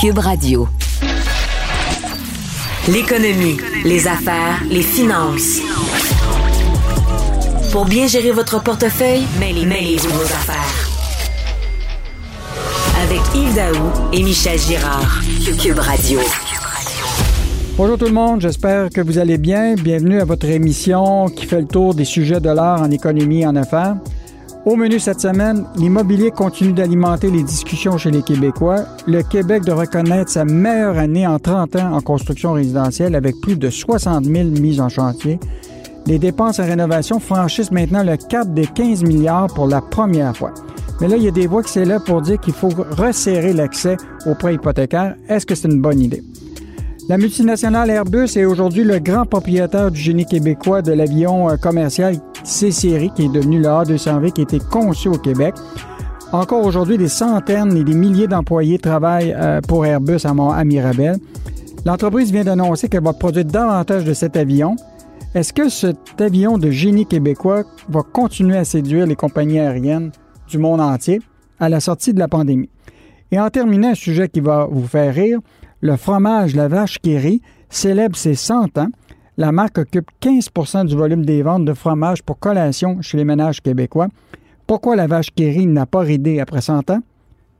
Cube Radio. L'économie, les affaires, les finances. Pour bien gérer votre portefeuille, mêlez, mêlez-vous vos affaires. Avec Yves Daou et Michel Girard. Cube Radio. Bonjour tout le monde, j'espère que vous allez bien. Bienvenue à votre émission qui fait le tour des sujets de l'art en économie et en affaires. Au menu cette semaine, l'immobilier continue d'alimenter les discussions chez les Québécois. Le Québec doit reconnaître sa meilleure année en 30 ans en construction résidentielle avec plus de 60 000 mises en chantier. Les dépenses en rénovation franchissent maintenant le cap des 15 milliards pour la première fois. Mais là, il y a des voix qui s'élèvent pour dire qu'il faut resserrer l'accès aux prêts hypothécaires. Est-ce que c'est une bonne idée? La multinationale Airbus est aujourd'hui le grand propriétaire du génie québécois de l'avion euh, commercial C-Série, qui est devenu le A220, qui a été conçu au Québec. Encore aujourd'hui, des centaines et des milliers d'employés travaillent euh, pour Airbus à, Mont- Mirabel. L'entreprise vient d'annoncer qu'elle va produire davantage de cet avion. Est-ce que cet avion de génie québécois va continuer à séduire les compagnies aériennes du monde entier à la sortie de la pandémie? Et en terminant, un sujet qui va vous faire rire, le fromage La Vache qui célèbre ses 100 ans. La marque occupe 15% du volume des ventes de fromage pour collation chez les ménages québécois. Pourquoi La Vache qui n'a pas ridé après 100 ans?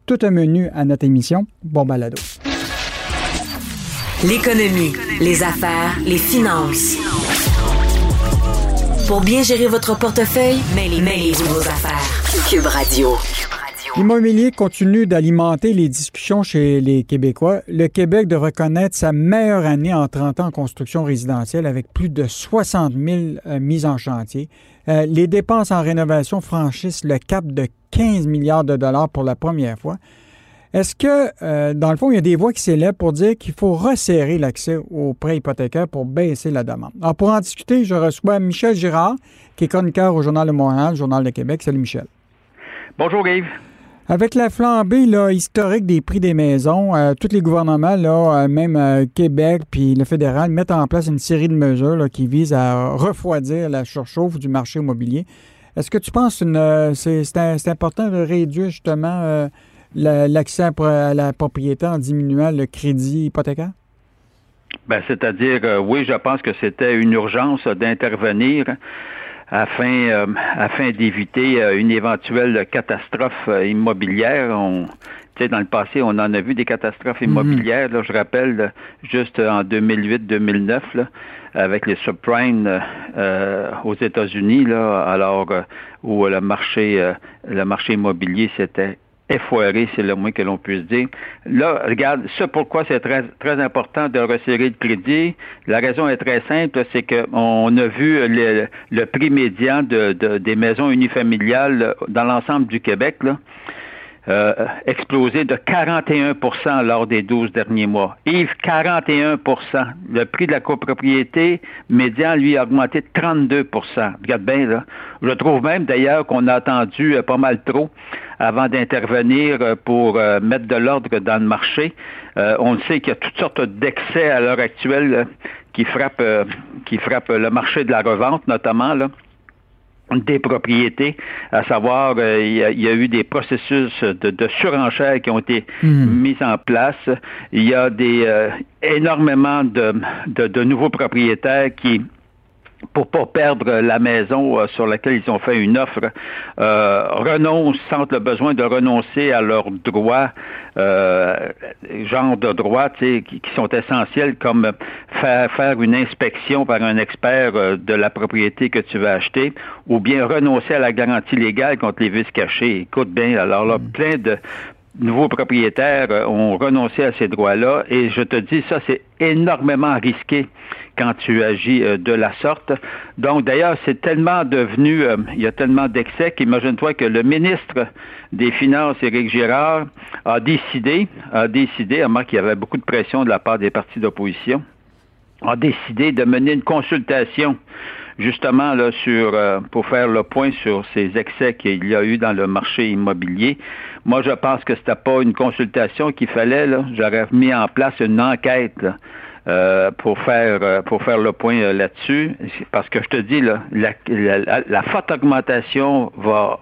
Tout un menu à notre émission. Bon balado. L'économie, les affaires, les finances. Pour bien gérer votre portefeuille, mêlez, mêlez-vous vos affaires. Cube Radio. L'immobilier continue d'alimenter les discussions chez les Québécois. Le Québec de reconnaître sa meilleure année en 30 ans en construction résidentielle avec plus de 60 000 euh, mises en chantier. Euh, les dépenses en rénovation franchissent le cap de 15 milliards de dollars pour la première fois. Est-ce que, euh, dans le fond, il y a des voix qui s'élèvent pour dire qu'il faut resserrer l'accès aux prêts hypothécaires pour baisser la demande? Alors, pour en discuter, je reçois Michel Girard, qui est chroniqueur au Journal de Montréal, Journal de Québec. Salut, Michel. Bonjour Yves. Avec la flambée historique des prix des maisons, euh, tous les gouvernements, euh, même euh, Québec puis le fédéral, mettent en place une série de mesures qui visent à refroidir la surchauffe du marché immobilier. Est-ce que tu penses que c'est important de réduire justement la- l'accès à, la propriété en diminuant le crédit hypothécaire? Ben, c'est-à-dire, oui, je pense que c'était une urgence d'intervenir afin, euh, afin d'éviter euh, une éventuelle catastrophe euh, immobilière. On, tu sais, dans le passé, on en a vu des catastrophes immobilières. là. je rappelle, juste en 2008-2009, là, avec les subprimes euh, euh, aux États-Unis, là, alors euh, où le marché, euh, le marché immobilier s'était effoiré, c'est le moins que l'on puisse dire. Là, regarde, ça pourquoi c'est très, très important de resserrer le crédit. La raison est très simple, c'est qu'on a vu le, prix médian de, de- des maisons unifamiliales dans l'ensemble du Québec, là, euh, explosé de 41% lors des 12 derniers mois. Yves, 41% Le prix de la copropriété médian, lui, a augmenté de 32% Regarde bien, là. Je trouve même, d'ailleurs, qu'on a attendu euh, pas mal trop avant d'intervenir euh, pour euh, mettre de l'ordre dans le marché. On sait qu'il y a toutes sortes d'excès à l'heure actuelle qui frappent qui frappent le marché de la revente, notamment, là des propriétés, à savoir, euh, il, y a, il y a eu des processus de, de surenchère qui ont été mis en place. Il y a des euh, énormément de, de, de nouveaux propriétaires qui pour pas perdre la maison sur laquelle ils ont fait une offre, renoncent, sentent le besoin de renoncer à leurs droits, genre de droits qui, qui, sont essentiels, comme faire, faire une inspection par un expert de la propriété que tu veux acheter, ou bien renoncer à la garantie légale contre les vices cachés. Écoute bien, alors là, mm. plein de nouveaux propriétaires euh, ont renoncé à ces droits-là et je te dis, ça, c'est énormément risqué quand tu agis euh, de la sorte. Donc, d'ailleurs, c'est tellement devenu, euh, il y a tellement d'excès qu'imagine-toi que le ministre des Finances, Éric Girard, a décidé, a décidé, à moins qu'il y avait beaucoup de pression de la part des partis d'opposition, a décidé de mener une consultation justement là sur pour faire le point sur ces excès qu'il y a eu dans le marché immobilier. Moi, je pense que c'était pas une consultation qu'il fallait. J'aurais mis en place une enquête euh, pour faire euh, pour faire le point euh, là-dessus. Parce que je te dis, là, la, la forte augmentation va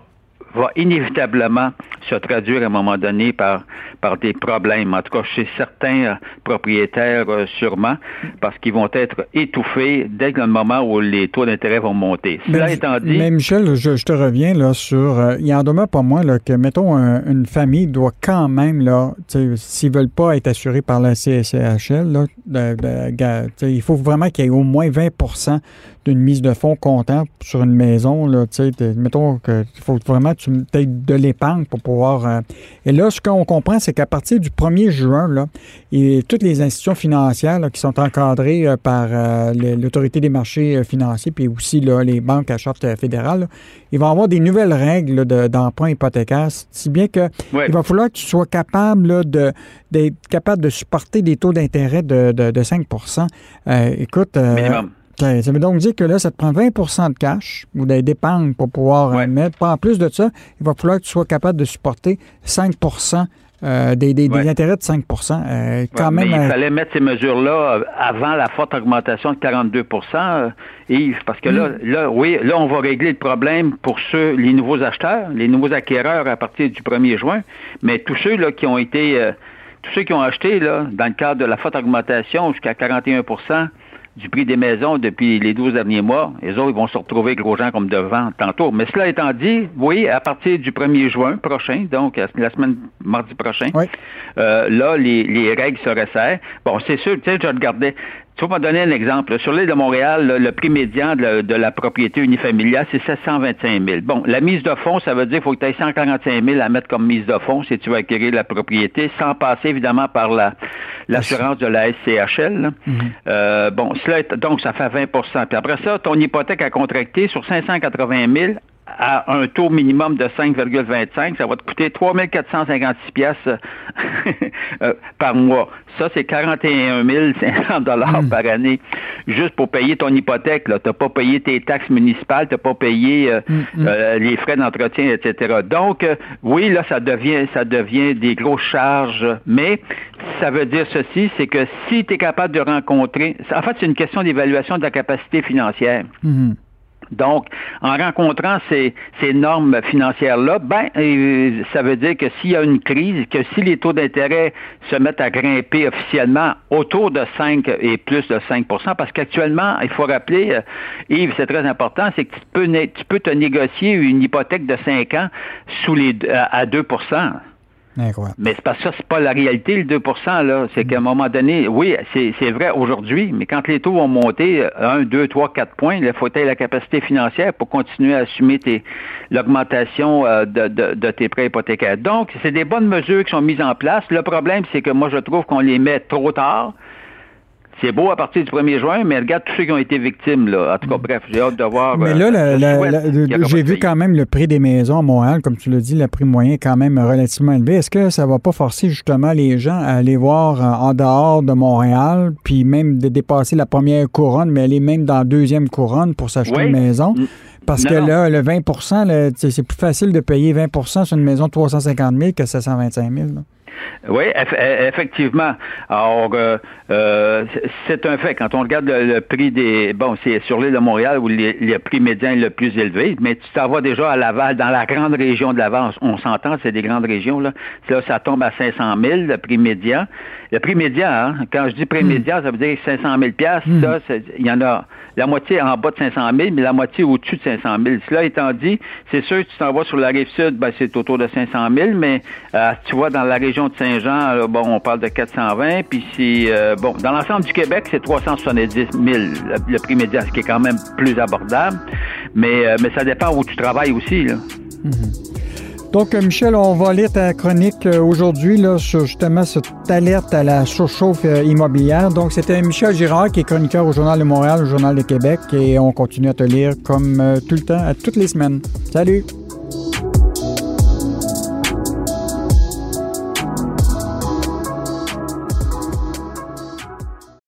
va inévitablement se traduire à un moment donné par, par des problèmes, en tout cas chez certains euh, propriétaires euh, sûrement, parce qu'ils vont être étouffés dès le moment où les taux d'intérêt vont monter. Cela étant dit... Mais Michel, je, te reviens là sur... Euh, il en demeure pas moins là, que, mettons, une famille doit quand même, là, s'ils veulent pas être assurés par la CSCHL, là, il faut vraiment qu'il y ait au moins 20 d'une mise de fonds comptant sur une maison. Là, mettons qu'il faut vraiment que tu aies de l'épargne pour pouvoir. Euh, et là, ce qu'on comprend, c'est qu'à partir du 1er juin, là, et toutes les institutions financières qui sont encadrées euh, par euh, l'autorité des marchés financiers, puis aussi là, les banques à charte fédérale, ils vont avoir des nouvelles règles d'emprunt hypothécaire, si bien que il va falloir que tu sois capable de d'être capable de supporter des taux d'intérêt de, de, 5% Écoute, ça veut donc dire que là, ça te prend 20% de cash ou d'épargne pour pouvoir euh, mettre. En plus de ça, il va falloir que tu sois capable de supporter 5% euh, des, intérêts de 5 euh, quand même, il fallait mettre ces mesures-là avant la forte augmentation de 42% Yves, parce que là, mm. là, oui, là, on va régler le problème pour ceux, les nouveaux acheteurs, les nouveaux acquéreurs à partir du 1er juin, mais tous ceux là, qui ont été, tous ceux qui ont acheté là, dans le cadre de la forte augmentation jusqu'à 41 du prix des maisons depuis les 12 derniers mois, les autres ils vont se retrouver gros gens comme devant tantôt. Mais cela étant dit, oui, à partir du 1er juin prochain, donc la semaine mardi prochain, euh, là, les, les règles se resserrent. Bon, c'est sûr, tu sais, je regardais, tu vas me donner un exemple. Sur l'île de Montréal, le prix médian de la, propriété unifamiliale, c'est 725 000. Bon, la mise de fonds, ça veut dire qu'il faut que tu aies 145 000 à mettre comme mise de fonds si tu veux acquérir la propriété, sans passer évidemment par la l'assurance de la SCHL. Mm-hmm. Euh, bon, cela donc ça fait 20% Puis après ça, ton hypothèque à contracter sur 580 000 à un taux minimum de 5,25, ça va te coûter 3 456 pièces euh, par mois. Ça, c'est 41 500 dollars hmm. par année juste pour payer ton hypothèque. Tu n'as pas payé tes taxes municipales, tu n'as pas payé euh, hmm, hmm. Euh, les frais d'entretien, etc. Donc, oui, là, ça devient, ça devient des grosses charges, mais ça veut dire ceci, c'est que si tu es capable de rencontrer, en fait, c'est une question d'évaluation de la capacité financière. Donc, en rencontrant ces, normes financières-là, ben, euh, ça veut dire que s'il y a une crise, que si les taux d'intérêt se mettent à grimper officiellement autour de 5 et plus de 5% parce qu'actuellement, il faut rappeler, euh, Yves, c'est très important, c'est que tu peux, tu peux te négocier une hypothèque de 5 ans sous les, à 2 mais c'est parce que ça, c'est pas la réalité, le 2 là. C'est qu'à un moment donné, oui, c'est vrai aujourd'hui, mais quand les taux vont monter 1, 2, 3, 4 points, il faut la capacité financière pour continuer à assumer l'augmentation euh, de, de, de, tes prêts hypothécaires. Donc, c'est des bonnes mesures qui sont mises en place. Le problème, c'est que moi, je trouve qu'on les met trop tard. C'est beau à partir du 1er juin, mais regarde tous ceux qui ont été victimes. Là. En tout cas, bref, j'ai hâte de voir. Mais là, euh, j'ai vu quand même le prix des maisons à Montréal, comme tu l'as dit, le prix moyen est quand même relativement élevé. Est-ce que ça ne va pas forcer justement les gens à aller voir euh, en dehors de Montréal, puis même de dépasser la première couronne, mais aller même dans la deuxième couronne pour s'acheter une maison? Parce que là, le 20% c'est plus facile de payer 20% sur une maison de 350 000 que 725 000. Oui, effectivement. Alors, euh, euh, c'est un fait. Quand on regarde le, prix des... Bon, c'est sur l'île de Montréal où le, prix médian est le plus élevé, mais tu t'en vas déjà à Laval, dans la grande région de Laval. On s'entend, c'est des grandes régions, là. Là, ça tombe à 500 000, le prix médian. Le prix médian, hein, quand je dis prix hmm. médian, ça veut dire 500 000 mm. Ça, il y en a la moitié en bas de 500 000, mais la moitié au-dessus de 500 000. Cela étant dit, c'est sûr que tu t'en vas sur la rive sud, ben, c'est autour de 500 000, mais euh, tu vois, dans la région de Saint-Jean, bon, on parle de 420, puis c'est, euh, bon, dans l'ensemble du Québec, c'est 370 000, le, prix médian, ce qui est quand même plus abordable, mais, euh, mais ça dépend où tu travailles aussi. Mm-hmm. Donc, euh, Michel, on va lire ta chronique aujourd'hui sur justement cette alerte à la surchauffe immobilière. Donc, c'était Michel Girard qui est chroniqueur au Journal de Montréal, au Journal de Québec, et on continue à te lire comme tout le temps, à toutes les semaines. Salut!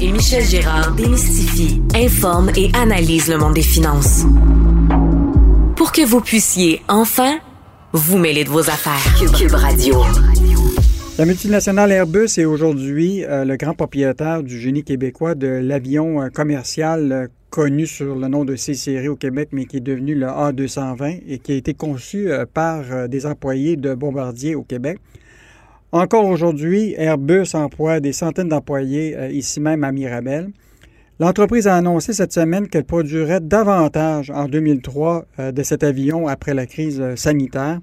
Et Michel Gérard démystifient, informent et analysent le monde des finances. Pour que vous puissiez enfin vous mêler de vos affaires. Cube Radio. La multinationale Airbus est aujourd'hui euh, le grand propriétaire du génie québécois de l'avion euh, commercial euh, connu sur le nom de C-Série au Québec, mais qui est devenu le A220 et qui a été conçu par des employés de Bombardier au Québec. Encore aujourd'hui, Airbus emploie des centaines d'employés euh, ici même à Mirabel. L'entreprise a annoncé cette semaine qu'elle produirait davantage en 2003 euh, de cet avion après la crise euh, sanitaire.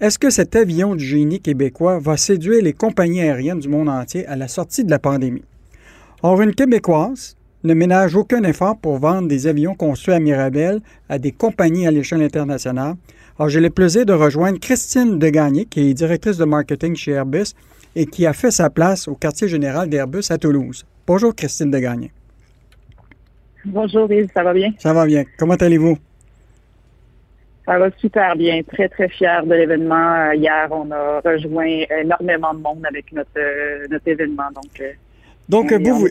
Est-ce que cet avion du génie québécois va séduire les compagnies aériennes du monde entier à la sortie de la pandémie? Or, une Québécoise ne ménage aucun effort pour vendre des avions construits à Mirabel à des compagnies à l'échelle internationale. Alors, j'ai le plaisir de rejoindre Christine Degagné, qui est directrice de marketing chez Airbus et qui a fait sa place au quartier général d'Airbus à Toulouse. Bonjour, Christine Degagné. Bonjour, Yves, ça va bien? Ça va bien. Comment allez-vous? Ça va super bien. Très, très fier de l'événement. Euh, hier, on a rejoint énormément de monde avec notre, euh, notre événement. Donc, euh, donc, vous,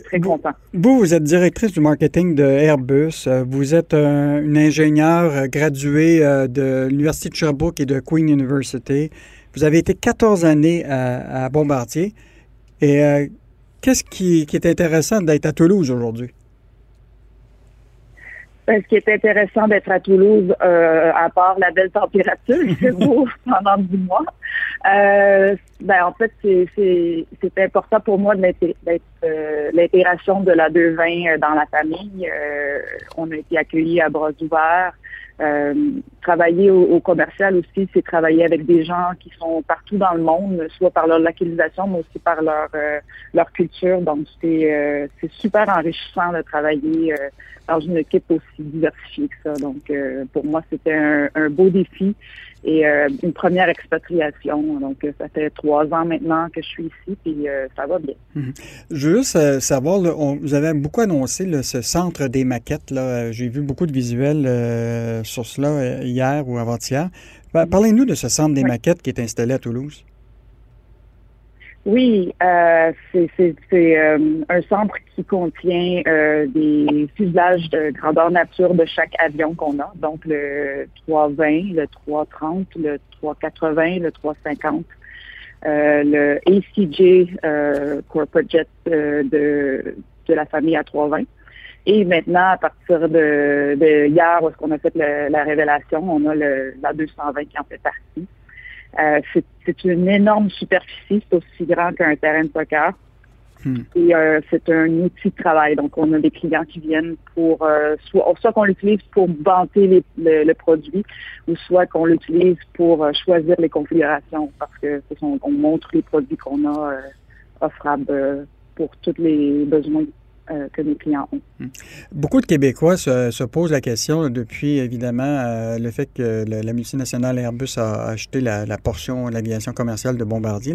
vous, vous, êtes directrice du marketing de Airbus. Euh, vous êtes une ingénieure euh, graduée euh, de l'Université de Sherbrooke et de Queen University. Vous avez été 14 années à, Bombardier. Et qu'est-ce qui, qui est intéressant d'être à Toulouse aujourd'hui? Ben, ce qui est intéressant d'être à Toulouse, euh, à part la belle température, c'est beau pendant 10 mois. Euh, ben, en fait, c'est important pour moi d'être euh, l'intégration de la 220 dans la famille. on a été accueillis à bras ouverts. travailler au, commercial aussi, c'est travailler avec des gens qui sont partout dans le monde, soit par leur localisation, mais aussi par leur leur culture. Donc, c'est super enrichissant de travailler dans une équipe aussi diversifiée que ça. Donc, euh, pour moi, c'était un, beau défi et euh, une première expatriation. Donc, euh, ça fait trois ans maintenant que je suis ici, puis ça va bien. Mhm. Je veux juste savoir, vous avez beaucoup annoncé ce centre des maquettes. J'ai vu beaucoup de visuels sur cela hier ou avant-hier. Parlez-nous de ce centre des maquettes qui est installé à Toulouse. Oui, euh, c'est euh, un centre qui contient euh, des fuselages de grandeur nature de chaque avion qu'on a, donc le 320, le 330, le 380, le 350, euh, le ACJ Corporate Jet de, de la famille A320 Et maintenant, à partir de, de hier, où est-ce qu'on a fait la révélation, on a le, la 220 qui en fait partie. Euh, c'est une énorme superficie, c'est aussi grand qu'un terrain de soccer. Hmm. Et euh, c'est un outil de travail. Donc, on a des clients qui viennent pour euh, soit, soit qu'on l'utilise pour vanter le, produit, ou soit qu'on l'utilise pour euh, choisir les configurations, parce que on montre les produits qu'on a offrables pour tous les besoins euh, que nos clients ont. Hmm. Beaucoup de Québécois se, posent la question depuis, évidemment, euh, le fait que la multinationale Airbus a acheté la, portion de l'aviation commerciale de Bombardier.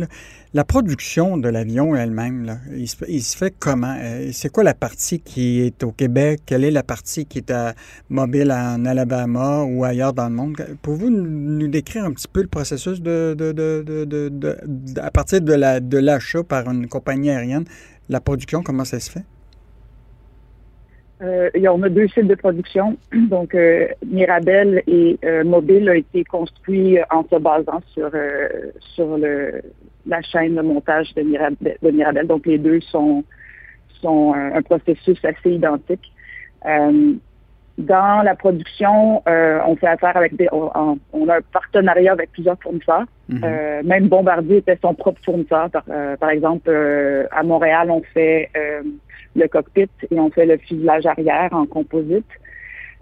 La production de l'avion elle-même, il, se fait comment? Euh, c'est quoi la partie qui est au Québec? Quelle est la partie qui est à mobile en Alabama ou ailleurs dans le monde? Pouvez-vous nous décrire un petit peu le processus de, à partir de l'achat par une compagnie aérienne, la production, comment ça se fait? Euh, on a deux sites de production. Donc, euh, Mirabel et euh, Mobile a été construit en se basant sur euh, sur le, la chaîne de montage de Mirabel, de Mirabel. Donc, les deux sont sont un, processus assez identique. dans la production, on fait affaire avec des, on, a un partenariat avec plusieurs fournisseurs. Mm-hmm. même Bombardier était son propre fournisseur. Par, par exemple, à Montréal, on fait le cockpit et on fait le fuselage arrière en composite.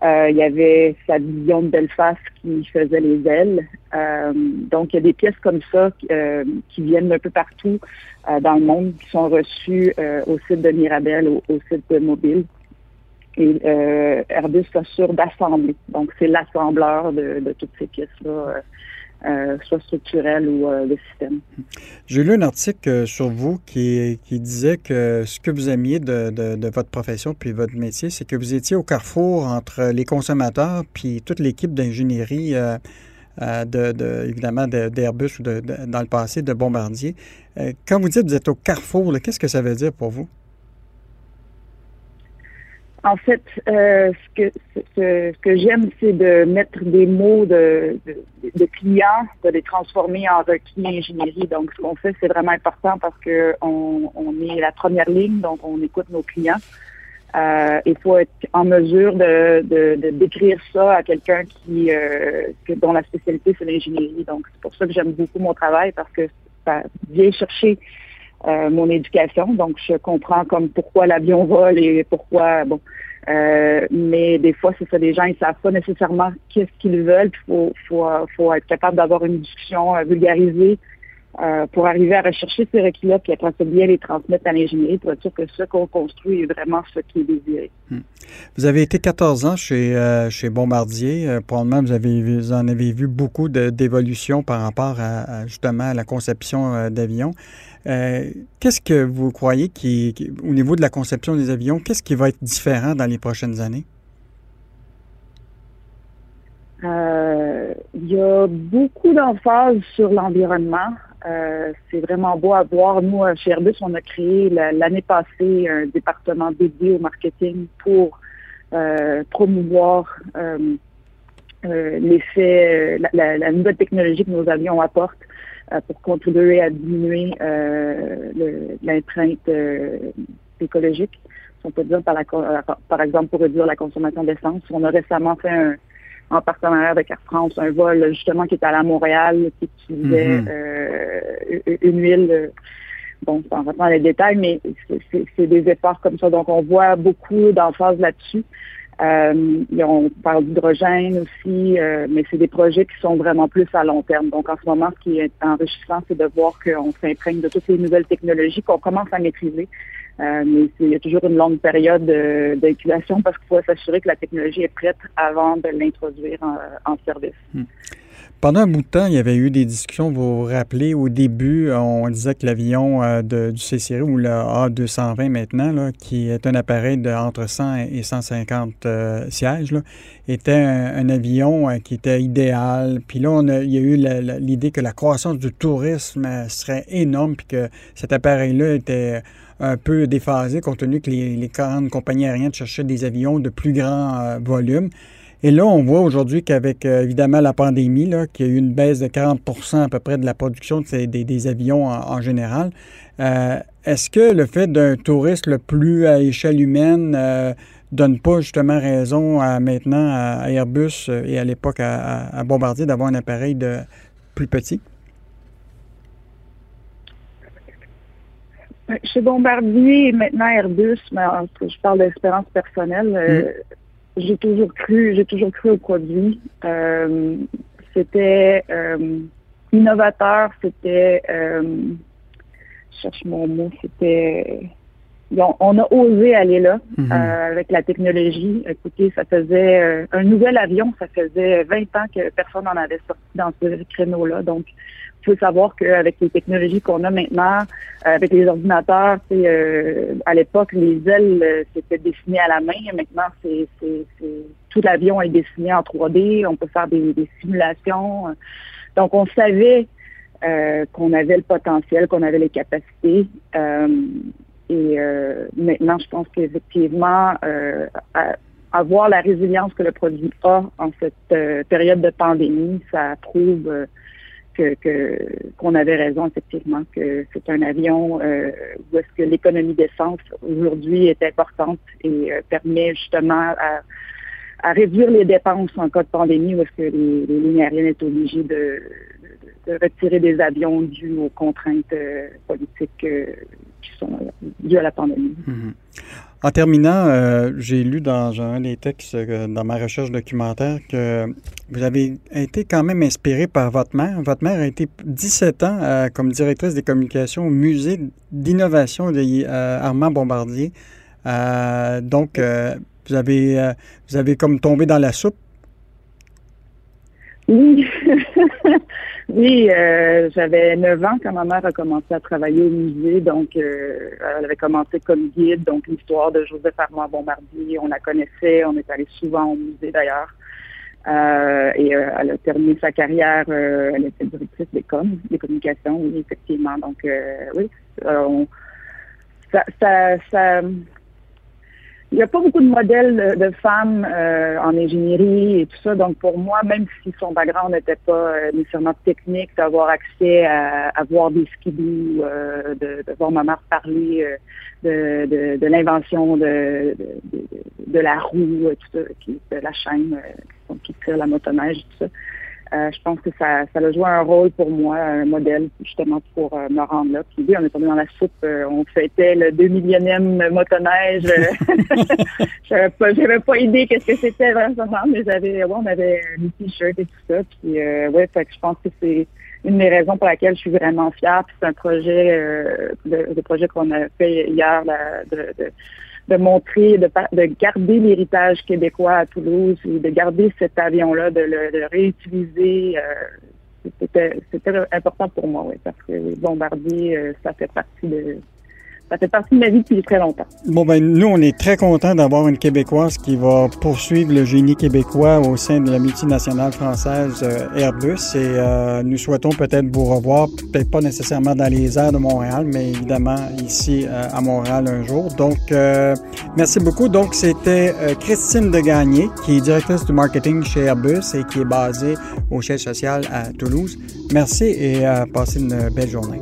Euh, il y avait sa division de Belfast qui faisait les ailes. Euh, donc, il y a des pièces comme ça euh, qui viennent un peu partout dans le monde, qui sont reçues au site de Mirabel, au, site de Mobile. Et Airbus s'assure d'assembler. Donc, c'est l'assembleur de, toutes ces pièces-là euh, soit ou euh, de système. J'ai lu un article euh, sur vous qui, disait que ce que vous aimiez de, de, votre profession puis votre métier, c'est que vous étiez au carrefour entre les consommateurs puis toute l'équipe d'ingénierie, de, de, évidemment, d'Airbus ou dans le passé de Bombardier. quand vous dites que vous êtes au carrefour, qu'est-ce que ça veut dire pour vous? En fait, euh, ce que j'aime, c'est de mettre des mots de, clients, de les transformer en requis ingénierie. Donc, ce qu'on fait, c'est vraiment important parce que on, est la première ligne, donc on écoute nos clients. Euh, il faut être en mesure de, de, décrire ça à quelqu'un qui euh, dont la spécialité c'est l'ingénierie. Donc, c'est pour ça que j'aime beaucoup mon travail parce que ça vient chercher euh, mon éducation. Donc, je comprends comme pourquoi l'avion vole et pourquoi, bon. Euh, mais des fois, c'est ça, les gens, ils savent pas nécessairement qu'est-ce qu'ils veulent. Il faut, faut, faut être capable d'avoir une discussion euh, vulgarisée euh, pour arriver à rechercher ces requis-là, puis après ça, bien les transmettre à l'ingénierie pour être sûr que ce qu'on construit est vraiment ce qui est désiré. Hmm. Vous avez été 14 ans chez, euh, chez Bombardier. Euh, probablement, vous, avez vous en avez vu beaucoup d'évolutions par rapport à, justement à la conception d'avions. Qu'est-ce que vous croyez qui, au niveau de la conception des avions, qu'est-ce qui va être différent dans les prochaines années? Il y a beaucoup d'emphase sur l'environnement. Euh, c'est vraiment beau à voir. Nous, chez Airbus, on a créé l'année passée un département dédié au marketing pour euh, promouvoir euh, l'effet, la, nouvelle technologie que nos avions apportent pour contribuer à diminuer l'empreinte écologique. on peut dire par, par exemple pour réduire la consommation d'essence. On a récemment fait un, en partenariat avec Air France, un vol justement qui est allé à Montréal, qui utilisait mhm. euh, une huile. Euh, bon, sans rentrer dans les détails, mais c'est des efforts comme ça. Donc, on voit beaucoup d'emphase là-dessus. Euh, on parle d'hydrogène aussi, euh, mais c'est des projets qui sont vraiment plus à long terme. Donc, en ce moment, ce qui est enrichissant, c'est de voir qu'on s'imprègne de toutes les nouvelles technologies qu'on commence à maîtriser. Euh, mais il y a toujours une longue période d'incubation parce qu'il faut s'assurer que la technologie est prête avant de l'introduire en, service. Hmm. Pendant un bout de temps, il y avait eu des discussions, vous vous rappelez, au début, on disait que l'avion euh, du C-Série ou le A220 maintenant, qui est un appareil de entre 100 et 150 euh, sièges, était un, avion euh, qui était idéal. Puis là, il y a eu l'idée que la croissance du tourisme serait énorme, puis que cet appareil-là était un peu déphasé, compte tenu que les, les grandes compagnies aériennes cherchaient des avions de plus grand volume. Et là, on voit aujourd'hui qu'avec euh, évidemment la pandémie, qu'il y a eu une baisse de 40% à peu près de la production des, avions en, général. Euh, est-ce que le fait d'un tourisme le plus à échelle humaine, euh, donne pas justement raison à maintenant à Airbus et à l'époque à, Bombardier d'avoir un appareil de plus petit? Chez Bombardier et maintenant Airbus, mais je parle d'expérience personnelle, euh, mm. J'ai toujours cru, j'ai toujours cru au produit. Euh, c'était euh, innovateur, c'était, je cherche mon mot, c'était on a osé aller là mhm. euh, avec la technologie. Écoutez, ça faisait euh, un nouvel avion, ça faisait 20 ans que personne n'en avait sorti dans ce créneau-là. Donc, il faut savoir qu'avec les technologies qu'on a maintenant, euh, avec les ordinateurs, à l'époque, les ailes, c'était dessiné à la main. Maintenant, c'est, tout l'avion est dessiné en 3D. On peut faire des, des simulations. Donc, on savait qu'on avait le potentiel, qu'on avait les capacités. Et euh, maintenant, je pense qu'effectivement, euh, avoir la résilience que le produit a en cette euh, période de pandémie, ça prouve que qu'on avait raison effectivement que c'est un avion euh, où est-ce que l'économie d'essence aujourd'hui est importante et permet justement à, à, réduire les dépenses en cas de pandémie où est-ce que les, les lignes aériennes sont obligées de, de, retirer des avions dus aux contraintes politiques sont dues à la pandémie. Mhm. En terminant, euh, j'ai lu dans un des textes, euh, dans ma recherche documentaire, que vous avez été quand même inspiré par votre mère. Votre mère a été 17 ans euh, comme directrice des communications au musée d'innovation de Armand Bombardier. donc, vous avez, vous avez comme tombé dans la soupe? Oui. Oui, euh, j'avais 9 ans quand ma mère a commencé à travailler au musée. Donc, euh, elle avait commencé comme guide. Donc, l'histoire de Joseph Armand Bombardier, on la connaissait. On est allé souvent au musée d'ailleurs. Euh, et elle a terminé sa carrière. elle était directrice des com, des communications, oui, effectivement. Donc, oui, ça, ça, ça il n'y a pas beaucoup de modèles de, femmes euh, en ingénierie et tout ça. Donc pour moi, même si son background n'était pas euh, nécessairement technique, d'avoir accès à, voir des skidoo, euh, de, de, voir ma mère parler de, de, de l'invention de, de, la roue, tout ça, qui, de la chaîne qui tire la motoneige, tout ça. Euh, je pense que ça, ça a joué un rôle pour moi, un modèle justement pour euh, me rendre là. Puis oui, on est tombé dans la soupe, euh, on fêtait le 2 millionième motoneige. j'avais pas, pas idée qu'est-ce que c'était vraiment, mais j'avais, ouais, on avait des t-shirts et tout ça. Puis ouais, fait que je pense que c'est une des raisons pour laquelle je suis vraiment fière. Puis c'est un projet, le, projet qu'on a fait hier de de montrer, de, de garder l'héritage québécois à Toulouse et de garder cet avion-là, de le, réutiliser. Euh, c'était, important pour moi, oui, parce que les bombardiers, euh, ça fait partie de, ça fait partie de ma vie depuis très longtemps. Bon, ben, nous, on est très contents d'avoir une Québécoise qui va poursuivre le génie québécois au sein de la multinationale française euh, Airbus et euh, nous souhaitons peut-être vous revoir, peut-être pas nécessairement dans les airs de Montréal, mais évidemment ici euh, à Montréal un jour. Donc, merci beaucoup. Donc, c'était Christine Degagné, qui est directrice du marketing chez Airbus et qui est basée au siège social à Toulouse. Merci et passez une belle journée.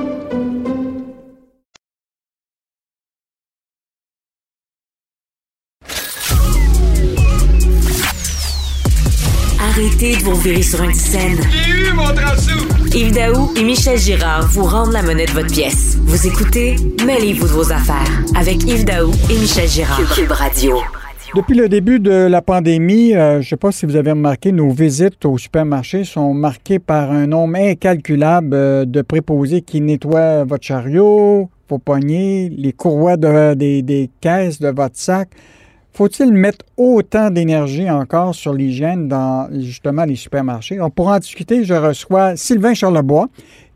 Arrêtez de vous virer sur une scène. eu mon Yves Daou et Michel Girard vous rendent la monnaie de votre pièce. Vous écoutez Mêlez-vous de vos affaires avec Yves Daou et Michel Girard. Cube Radio. Depuis le début de la pandémie, euh, je ne sais pas si vous avez remarqué, nos visites au supermarché sont marquées par un nombre incalculable euh, de préposés qui nettoient votre chariot, vos poignées, les courroies des, des caisses de votre sac. Faut-il mettre autant d'énergie encore sur l'hygiène dans justement les supermarchés? On pourra en discuter. Je reçois Sylvain Charlebois,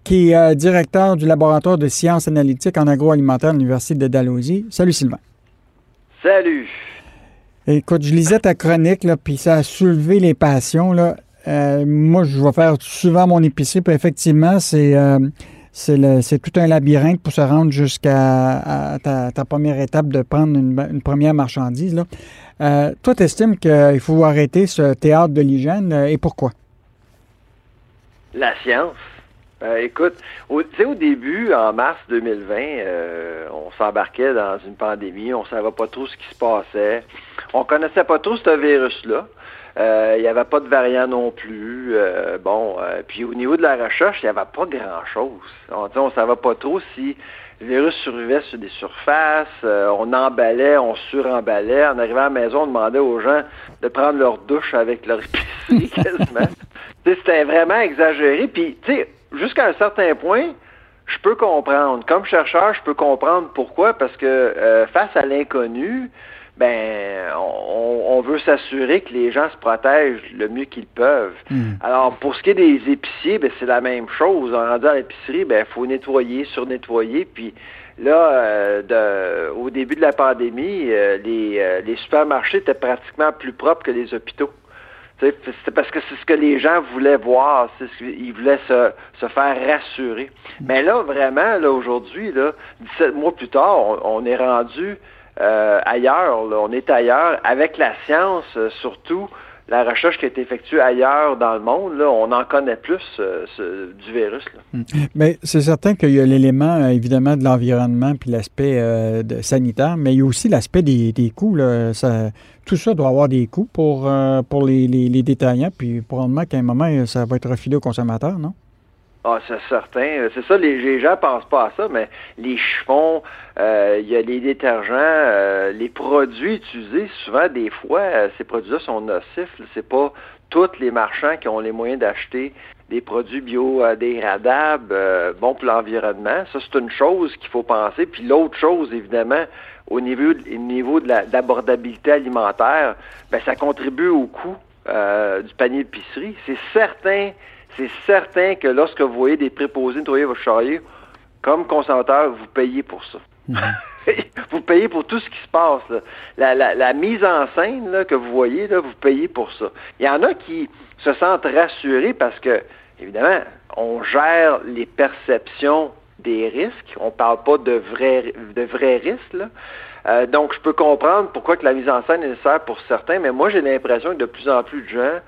qui est euh, directeur du laboratoire de sciences analytiques en agroalimentaire à l'Université de Dalhousie. Salut Sylvain. Salut. Écoute, je lisais ta chronique, là, puis ça a soulevé les passions. Là. Euh, moi, je vais faire souvent mon épicerie, puis effectivement, c'est euh, c'est tout un labyrinthe pour se rendre jusqu'à ta, première étape de prendre une, première marchandise. Euh, toi, tu estimes qu'il faut arrêter ce théâtre de l'hygiène euh, et pourquoi? La science. Euh, écoute, au, au début, en mars 2020, on s'embarquait dans une pandémie, on ne savait pas trop ce qui se passait, on connaissait pas trop ce virus-là. Euh, il n'y avait pas de variant non plus. Euh, bon, euh, puis au niveau de la recherche, il n'y avait pas grand-chose. On ne savait pas trop si le virus survivait sur des surfaces, on emballait, on suremballait. En arrivant à la maison, on demandait aux gens de prendre leur douche avec leur épicerie quasiment. C'était vraiment exagéré. Puis, tu sais, jusqu'à un certain point, je peux comprendre. Comme chercheur, je peux comprendre pourquoi, parce que face à l'inconnu, ben on, veut s'assurer que les gens se protègent le mieux qu'ils peuvent. Hmm. Alors, pour ce qui est des épiciers, ben, c'est la même chose. En rendant à l'épicerie, ben, il faut nettoyer, surnettoyer, puis là, euh, de, au début de la pandémie, euh, les, euh, les supermarchés étaient pratiquement plus propres que les hôpitaux. C'est parce que c'est ce que les gens voulaient voir, c'est ce qu'ils voulaient se, se, faire rassurer. Hmm. Mais là, vraiment, là, aujourd'hui, là, 17 mois plus tard, on est rendu euh, ailleurs. On est ailleurs. Avec la science, euh, surtout, la recherche qui été effectuée ailleurs dans le monde, là, on en connaît plus euh, du virus. Hmm. Mais c'est certain qu'il y a l'élément, évidemment, de l'environnement puis l'aspect sanitaire, mais il y a aussi l'aspect des, coûts. Ça, tout ça doit avoir des coûts pour, pour les, les, les, détaillants, puis probablement qu'à un moment, ça va être refilé aux consommateurs, non? Ah, c'est certain. Euh, c'est ça, les, les, gens pensent pas à ça, mais les chiffons, euh, il y a les détergents, euh, les produits utilisés, souvent, des fois, ces produits-là sont nocifs. C'est pas tous les marchands qui ont les moyens d'acheter des produits biodégradables, bons pour l'environnement. Ça, c'est une chose qu'il faut penser. Puis l'autre chose, évidemment, au niveau, au niveau de l'abordabilité alimentaire, ben, ça contribue au coût du panier d'épicerie. C'est certain c'est certain que lorsque vous voyez des préposés nettoyer votre chariot, comme consommateur, vous payez pour ça. Mhm. vous payez pour tout ce qui se passe. La, mise en scène que vous voyez, là, vous payez pour ça. Il y en a qui se sentent rassurés parce que, évidemment, on gère les perceptions des risques. On ne parle pas de vrais, de vrais risques. Euh, donc, je peux comprendre pourquoi que la mise en scène est nécessaire pour certains, mais moi, j'ai l'impression que de plus en plus de gens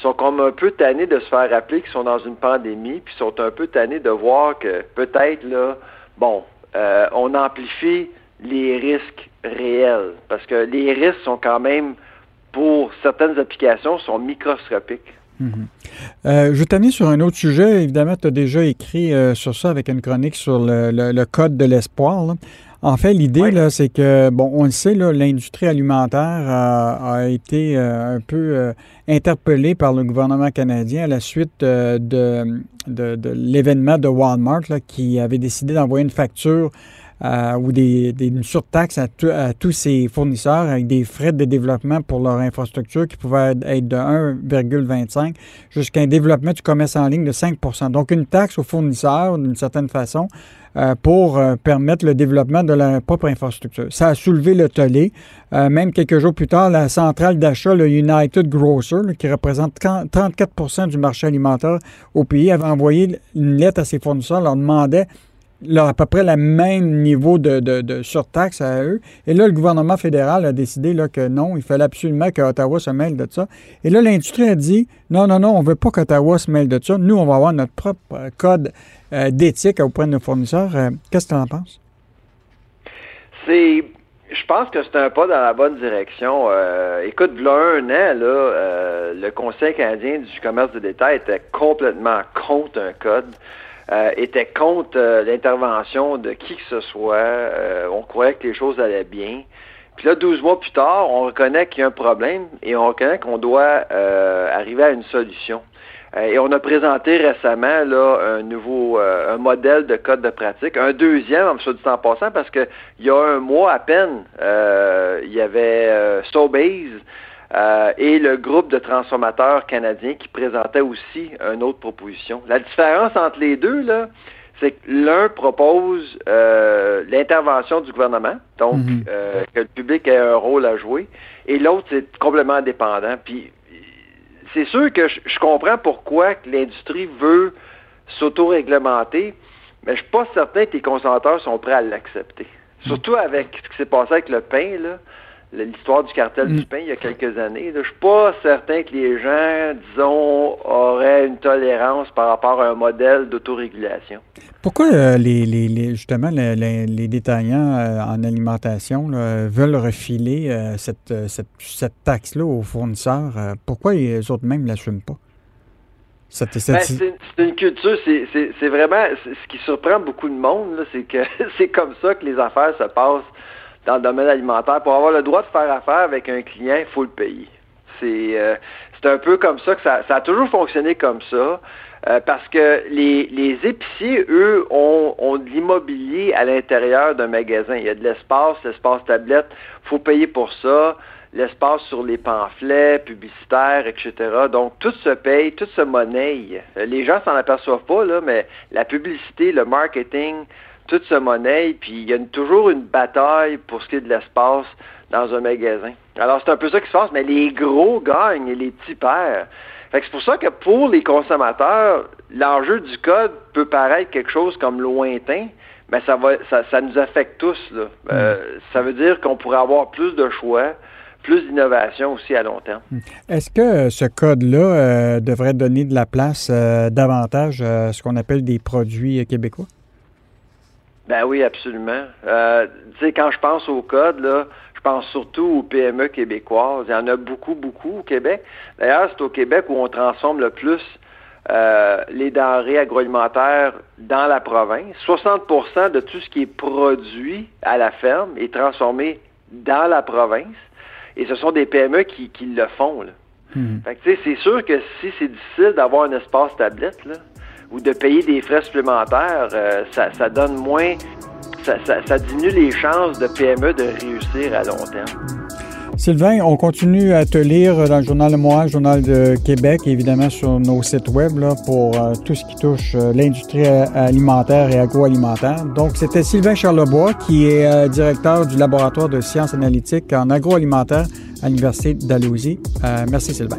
sont comme un peu tannés de se faire rappeler qu'ils sont dans une pandémie, puis sont un peu tannés de voir que peut-être là, bon, euh, on amplifie les risques réels, parce que les risques sont quand même, pour certaines applications, sont microscopiques. Mhm. Euh, je vais t'amener sur un autre sujet. Évidemment, tu as déjà écrit euh, sur ça avec une chronique sur le, code de l'espoir. En fait, l'idée, là, c'est que, bon, on le sait, l'industrie alimentaire a, été euh, un peu euh, interpellée par le gouvernement canadien à la suite euh, de, de, l'événement de Walmart qui avait décidé d'envoyer une facture ou des, des, une surtaxe à, à, tous ses fournisseurs avec des frais de développement pour leur infrastructure qui pouvaient être de 1,25 jusqu'à un développement du commerce en ligne de 5% Donc, une taxe aux fournisseurs, d'une certaine façon, euh, pour euh, permettre le développement de leur propre infrastructure. Ça a soulevé le tollé. Euh, même quelques jours plus tard, la centrale d'achat, le United Grocer, qui représente 34% du marché alimentaire au pays, avait envoyé une lettre à ses fournisseurs, leur demandait à peu près le même niveau de, surtaxe à eux. Et là, le gouvernement fédéral a décidé là, que non, il fallait absolument qu'Ottawa se mêle de ça. Et là, l'industrie a dit non, non, non, on ne veut pas qu'Ottawa se mêle de ça. Nous, on va avoir notre propre euh, code euh, d'éthique auprès de nos fournisseurs. Euh, qu'est-ce que tu en penses? C'est je pense que c'est un pas dans la bonne direction. Écoute, là, un an, là, le Conseil canadien du commerce de détail était complètement contre un code, euh, était contre l'intervention de qui que ce soit. on croyait que les choses allaient bien. Puis là, 12 mois plus tard, on reconnaît qu'il y a un problème et on reconnaît qu'on doit arriver à une solution. Euh, et on a présenté récemment là, un nouveau euh, un modèle de code de pratique, un deuxième, en du temps passant, parce que il y a un mois à peine, euh, il y avait euh, et le groupe de transformateurs canadiens qui présentait aussi une autre proposition. La différence entre les deux, là, c'est que l'un propose l'intervention du gouvernement, donc mhm. que le public ait un rôle à jouer, et l'autre, c'est complètement indépendant. Puis c'est sûr que je, comprends pourquoi l'industrie veut s'auto-réglementer, mais je suis pas certain que les consommateurs sont prêts à l'accepter. Surtout avec ce qui s'est passé avec le pain, là l'histoire du cartel du mm. pain il y a quelques années. Je suis pas certain que les gens, disons, auraient une tolérance par rapport à un modèle d'autorégulation. Pourquoi euh, les, les, justement les, détaillants euh, en alimentation veulent refiler euh, cette, cette, taxe-là aux fournisseurs? pourquoi les autres même ne l'assument pas? Ben, c'est une culture, c'est vraiment ce qui surprend beaucoup de monde, c'est que c'est comme ça que les affaires se passent dans le domaine alimentaire. Pour avoir le droit de faire affaire avec un client, il faut le payer. C'est euh, un peu comme ça que ça, a toujours fonctionné comme ça. Euh, parce que les, les épiciers, eux, ont, ont de l'immobilier à l'intérieur d'un magasin. Il y a de l'espace, l'espace tablette, faut payer pour ça, l'espace sur les pamphlets publicitaires, etc. Donc, tout se paye, tout se monnaie. Les gens s'en aperçoivent pas, là, mais la publicité, le marketing, toute ce monnaie, puis il y a toujours une bataille pour ce qui est de l'espace dans un magasin. Alors, c'est un peu ça qui se passe, mais les gros gagnent et les petits perdent. c'est pour ça que pour les consommateurs, l'enjeu du code peut paraître quelque chose comme lointain, mais ça va, ça, nous affecte tous. Euh, mm. ça veut dire qu'on pourrait avoir plus de choix, plus d'innovation aussi à long terme. Mm. Est-ce que ce code-là euh, devrait donner de la place euh, davantage à ce qu'on appelle des produits québécois? Ben oui, absolument. Euh, tu sais, quand je pense au code, là, je pense surtout aux PME québécoises. Il y en a beaucoup, beaucoup au Québec. D'ailleurs, c'est au Québec où on transforme le plus euh, les denrées agroalimentaires dans la province. 60% de tout ce qui est produit à la ferme est transformé dans la province. Et ce sont des PME qui, qui le font. Là. Fait que, c'est sûr que si c'est difficile d'avoir un espace tablette, là, ou de payer des frais supplémentaires, euh, ça, donne moins, ça, diminue les chances de PME de réussir à long terme. Sylvain, on continue à te lire dans le Journal de Montréal, Journal de Québec, évidemment sur nos sites web pour euh, tout ce qui touche euh, l'industrie alimentaire et agroalimentaire. Donc, c'était Sylvain Charlebois, qui est directeur du laboratoire de sciences analytiques en agroalimentaire à l'Université d'Alousie. merci, Sylvain.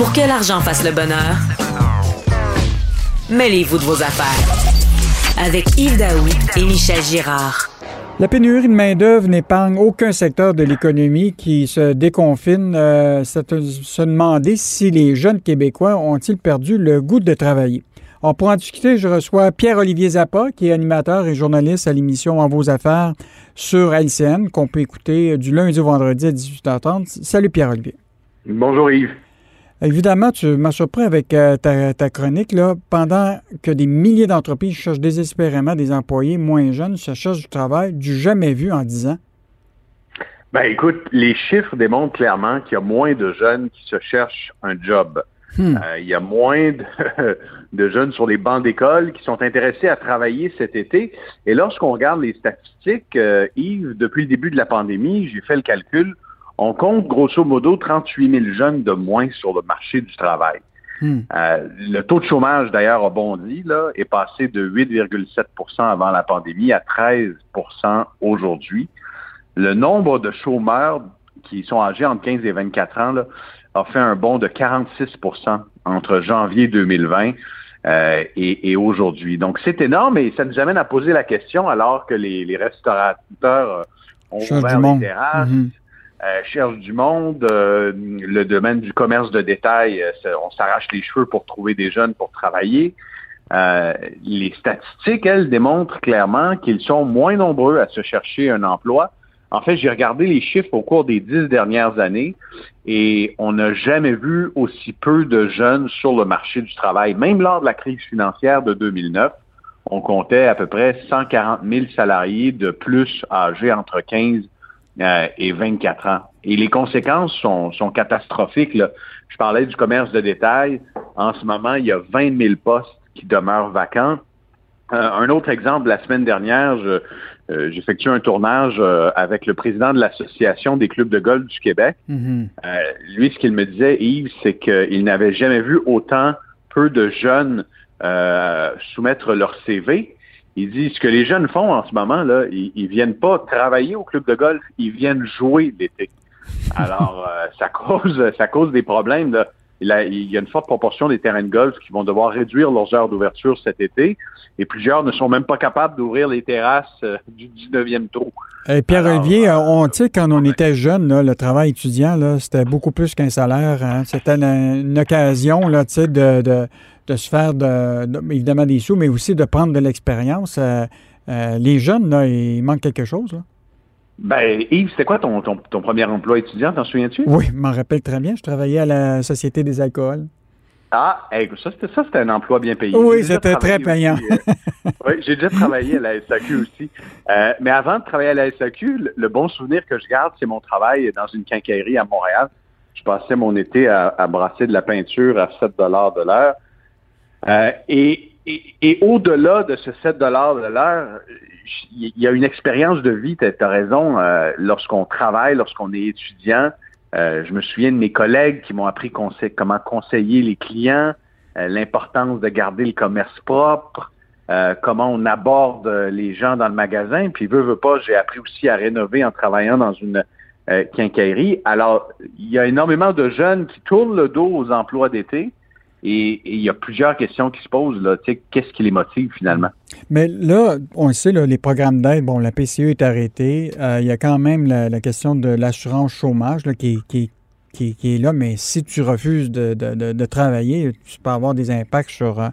Pour que l'argent fasse le bonheur, mêlez-vous de vos affaires. Avec Yves Daoui et Michel Girard. La pénurie de main-d'œuvre n'épargne aucun secteur de l'économie qui se déconfine. Euh, se demander si les jeunes Québécois ont-ils perdu le goût de travailler. On pour en discuter, je reçois Pierre-Olivier Zappa, qui est animateur et journaliste à l'émission En vos affaires sur LCN, qu'on peut écouter du lundi au vendredi à 18h30. Salut Pierre-Olivier. Bonjour Yves. Évidemment, tu m'as surpris avec euh, ta, chronique. Là, pendant que des milliers d'entreprises cherchent désespérément des employés moins jeunes, se cherchent du travail du jamais vu en 10 ans. Ben écoute, les chiffres démontrent clairement qu'il y a moins de jeunes qui se cherchent un job. Hmm. Euh, il y a moins de, jeunes sur les bancs d'école qui sont intéressés à travailler cet été. Et lorsqu'on regarde les statistiques, euh, Yves, depuis le début de la pandémie, j'ai fait le calcul, on compte grosso modo 38 000 jeunes de moins sur le marché du travail. Hmm. Euh, le taux de chômage, d'ailleurs, a bondi, là, est passé de 8,7% avant la pandémie à 13% aujourd'hui. Le nombre de chômeurs qui sont âgés entre 15 et 24 ans là, a fait un bond de 46% entre janvier 2020 euh, et, aujourd'hui. Donc, c'est énorme et ça nous amène à poser la question alors que les, restaurateurs euh, ont ouvert les terrasses, mhm. Euh, cherchent du monde, le domaine du commerce de détail, on s'arrache les cheveux pour trouver des jeunes pour travailler. les statistiques, elles, démontrent clairement qu'ils sont moins nombreux à se chercher un emploi en fait, j'ai regardé les chiffres au cours des dix dernières années et on n'a jamais vu aussi peu de jeunes sur le marché du travail. Même lors de la crise financière de 2009, on comptait à peu près 140 000 salariés de plus âgés entre 15 euh, et 24 ans. Et les conséquences sont, catastrophiques. Je parlais du commerce de détail. En ce moment, il y a 20 000 postes qui demeurent vacants. Euh, un autre exemple, la semaine dernière, je, euh, j'effectue un tournage euh, avec le président de l'Association des clubs de golf du Québec. Mm-hmm. Lui, ce qu'il me disait, Yves, c'est qu'il n'avait jamais vu autant peu de jeunes soumettre leur CV. Il dit, ce que les jeunes font en ce moment, là, ils, ils viennent pas travailler au club de golf, ils viennent jouer l'été. Alors, ça cause, ça cause des problèmes. Là il, y a une forte proportion des terrains de golf qui vont devoir réduire leurs heures d'ouverture cet été et plusieurs ne sont même pas capables d'ouvrir les terrasses euh, du 19e tour. Et Pierre-Olivier, euh, on, sait, quand on était jeune, le travail étudiant, c'était beaucoup plus qu'un salaire. Hein. C'était une, occasion là, de, de, de, se faire de, évidemment des sous, mais aussi de prendre de l'expérience. Euh, les jeunes, là, il manque quelque chose. Là. Ben, Yves, c'était quoi ton, ton, premier emploi étudiant, t'en souviens-tu? Oui, je m'en rappelle très bien. Je travaillais à la Société des alcools. Ah, ça, c'était ça, c'était un emploi bien payé. Oui, c'était très payant. Euh, oui, j'ai déjà travaillé à la SAQ aussi. Euh, mais avant de travailler à la SAQ, le, bon souvenir que je garde, c'est mon travail dans une quincaillerie à Montréal. Je passais mon été à, brasser de la peinture à 7 de l'heure. Euh, et, et au-delà de ce 7 de l'heure, il y a une expérience de vie, tu as, raison, euh, lorsqu'on travaille, lorsqu'on est étudiant. Euh, je me souviens de mes collègues qui m'ont appris comment conseiller les clients, euh, l'importance de garder le commerce propre, comment on aborde les gens dans le magasin. Puis, veux, veux pas, j'ai appris aussi à rénover en travaillant dans une quincaillerie. Alors, il y a énormément de jeunes qui tournent le dos aux emplois d'été et il y a plusieurs questions qui se posent. Là, qu'est-ce qui les motive finalement? Mais là, on le sait, les programmes d'aide, bon, la PCE est arrêtée. Euh, il y a quand même la, question de l'assurance chômage qui, qui, qui, est là, mais si tu refuses de, de, de, travailler, tu peux avoir des impacts sur, euh,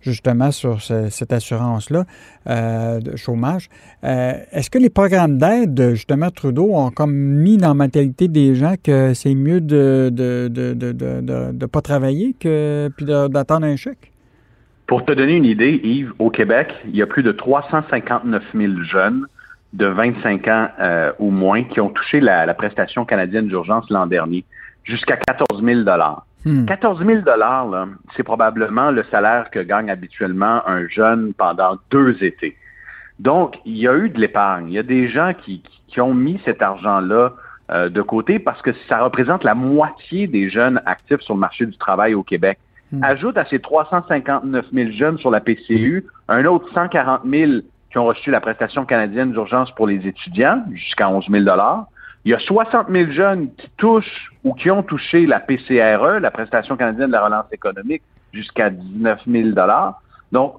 justement sur cette assurance-là euh, de chômage. Euh, est-ce que les programmes d'aide, justement, Trudeau, ont comme mis dans la mentalité des gens que c'est mieux de ne de, de, pas travailler que puis d'attendre un chèque? Pour te donner une idée, Yves, au Québec, il y a plus de 359 000 jeunes de 25 ans ou moins qui ont touché la, la prestation canadienne d'urgence l'an dernier jusqu'à 14 000 14 000 c'est probablement le salaire que gagne habituellement un jeune pendant deux étés. Donc, il y a eu de l'épargne. Il y a des gens qui, qui ont mis cet argent-là euh, de côté parce que ça représente la moitié des jeunes actifs sur le marché du travail au Québec. Hmm. Ajoute à ces 359 000 jeunes sur la PCU un autre 140 000 qui ont reçu la prestation canadienne d'urgence pour les étudiants, jusqu'à 11 000 il y a 60 000 jeunes qui touchent ou qui ont touché la PCRE, la prestation canadienne de la relance économique, jusqu'à 19 000 Donc,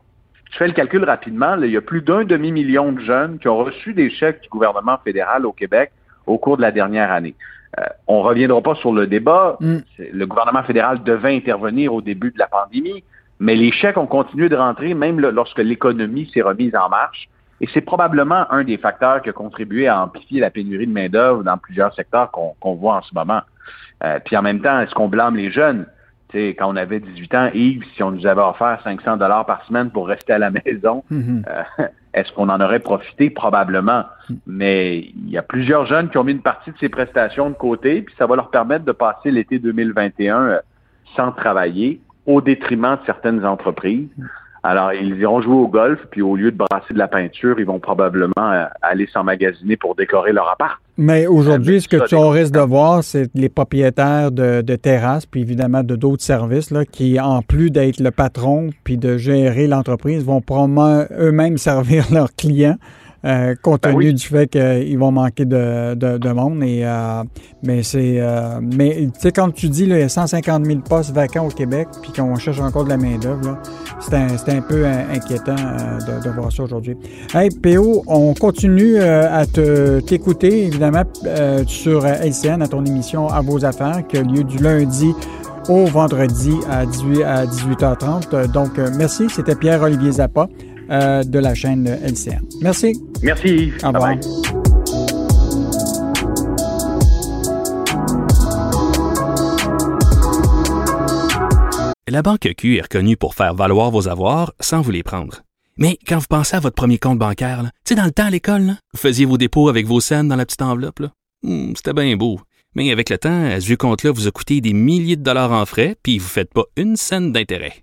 je fais le calcul rapidement. il y a plus d'un demi-million de jeunes qui ont reçu des chèques du gouvernement fédéral au Québec au cours de la dernière année. Euh, on ne reviendra pas sur le débat. Mm. Le gouvernement fédéral devait intervenir au début de la pandémie, mais les chèques ont continué de rentrer même lorsque l'économie s'est remise en marche. Et c'est probablement un des facteurs qui a contribué à amplifier la pénurie de main-d'œuvre dans plusieurs secteurs qu'on voit en ce moment. Euh, puis en même temps, est-ce qu'on blâme les jeunes? quand on avait 18 ans, Yves, si on nous avait offert 500 dollars par semaine pour rester à la maison, mhm. euh, est-ce qu'on en aurait profité? Probablement. Mais il y a plusieurs jeunes qui ont mis une partie de ces prestations de côté, puis ça va leur permettre de passer l'été 2021 euh, sans travailler, au détriment de certaines entreprises. Alors, ils iront jouer au golf, puis au lieu de brasser de la peinture, ils vont probablement euh, aller s'emmagasiner pour décorer leur appart. Mais aujourd'hui, ce que tu risque de voir, c'est les propriétaires de, terrasses, puis évidemment de d'autres services, là, qui, en plus d'être le patron, puis de gérer l'entreprise, vont probablement eux-mêmes servir leurs clients. Euh, compte ben tenu du fait qu'ils vont manquer de, de, monde. Et, euh, mais c'est, euh, mais tu sais, quand tu dis, il y a 150 000 postes vacants au Québec, puis qu'on cherche encore de la main-d'œuvre, c'est un, un, peu inquiétant de, de, voir ça aujourd'hui. Hey, PO, on continue à te, t'écouter, évidemment, sur LCN, à ton émission À vos affaires, qui a lieu du lundi au vendredi à, 18, à 18h30. Donc, merci. C'était Pierre-Olivier Zappa. Euh, de la chaîne LCN. Merci. Merci. Au revoir. La Banque Q est reconnue pour faire valoir vos avoirs sans vous les prendre. Mais quand vous pensez à votre premier compte bancaire, tu sais, dans le temps à l'école, vous faisiez vos dépôts avec vos scènes dans la petite enveloppe. Hmm, c'était bien beau. Mais avec le temps, ce vieux compte-là vous a coûté des milliers de dollars en frais, puis vous ne faites pas une scène d'intérêt.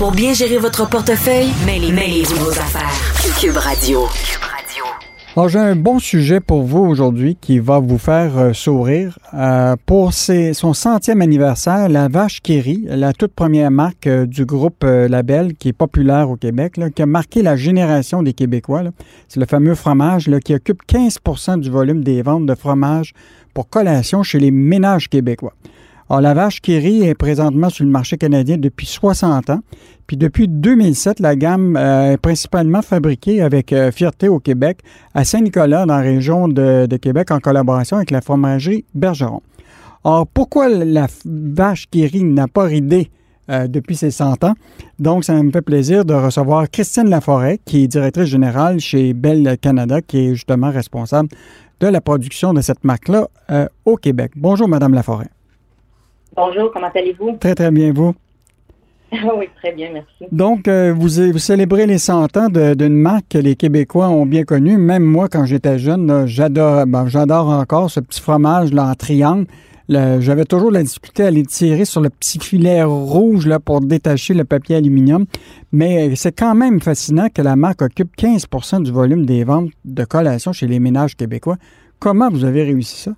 Pour bien gérer votre portefeuille, mêlez-vous vos affaires. Cube Radio. Alors, j'ai un bon sujet pour vous aujourd'hui qui va vous faire euh, sourire. Euh, pour son centième anniversaire, la Vache Kéry, la toute première marque euh, du groupe Label qui est populaire au Québec, qui a marqué la génération des Québécois. C'est le fameux fromage qui occupe 15% du volume des ventes de fromage pour collation chez les ménages québécois. Alors, la vache Kiri est présentement sur le marché canadien depuis 60 ans. Puis depuis 2007, la gamme euh, est principalement fabriquée avec euh, fierté au Québec, à Saint-Nicolas, dans la région de, Québec, en collaboration avec la fromagerie Bergeron. Alors, pourquoi la vache Kiri n'a pas ridé euh, depuis ses 100 ans? Donc, ça me fait plaisir de recevoir Christine Laforêt, qui est directrice générale chez Bell Canada, qui est justement responsable de la production de cette marque-là au Québec. Bonjour, Madame Laforêt. Bonjour, comment allez-vous? Très, très bien, vous? oui, très bien, merci. Donc, euh, vous, vous, célébrez les 100 ans d'une marque que les Québécois ont bien connue. Même moi, quand j'étais jeune, j'adore ben, j'adore encore ce petit fromage là, en triangle. J'avais toujours la difficulté à les tirer sur le petit filet rouge là, pour détacher le papier aluminium. Mais c'est quand même fascinant que la marque occupe 15% du volume des ventes de collations chez les ménages québécois. Comment vous avez réussi ça?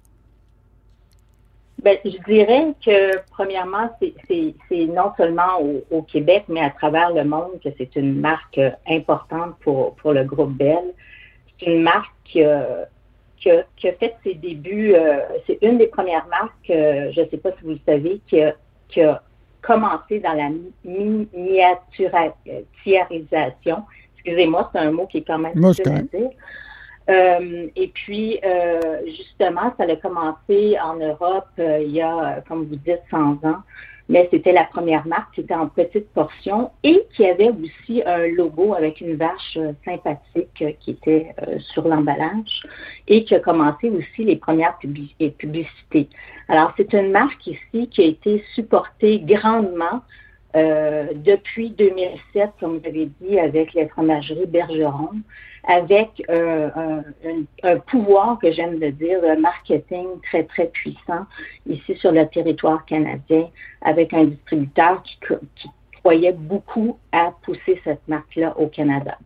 Ben, je dirais que premièrement, c'est non seulement au, Québec, mais à travers le monde que c'est une marque importante pour, pour le groupe Bell. C'est une marque qui a, qui, a, fait ses débuts, euh, c'est une des premières marques, euh, je ne sais pas si vous le savez, qui a, qui a commencé dans la miniaturisation. Excusez-moi, c'est un mot qui est quand même difficile à dire. Euh, et puis, euh, justement, ça a commencé en Europe euh, il y a, comme vous dites, 100 ans. Mais c'était la première marque qui était en petite portion et qui avait aussi un logo avec une vache sympathique qui était sur l'emballage et qui a commencé aussi les premières publicités. Alors, c'est une marque ici qui a été supportée grandement depuis 2007, comme vous avez dit, avec les fromageries Bergeron avec euh, un, pouvoir que j'aime le dire, de marketing très, très puissant ici sur le territoire canadien, avec un distributeur qui, croyait beaucoup à pousser cette marque-là au Canada.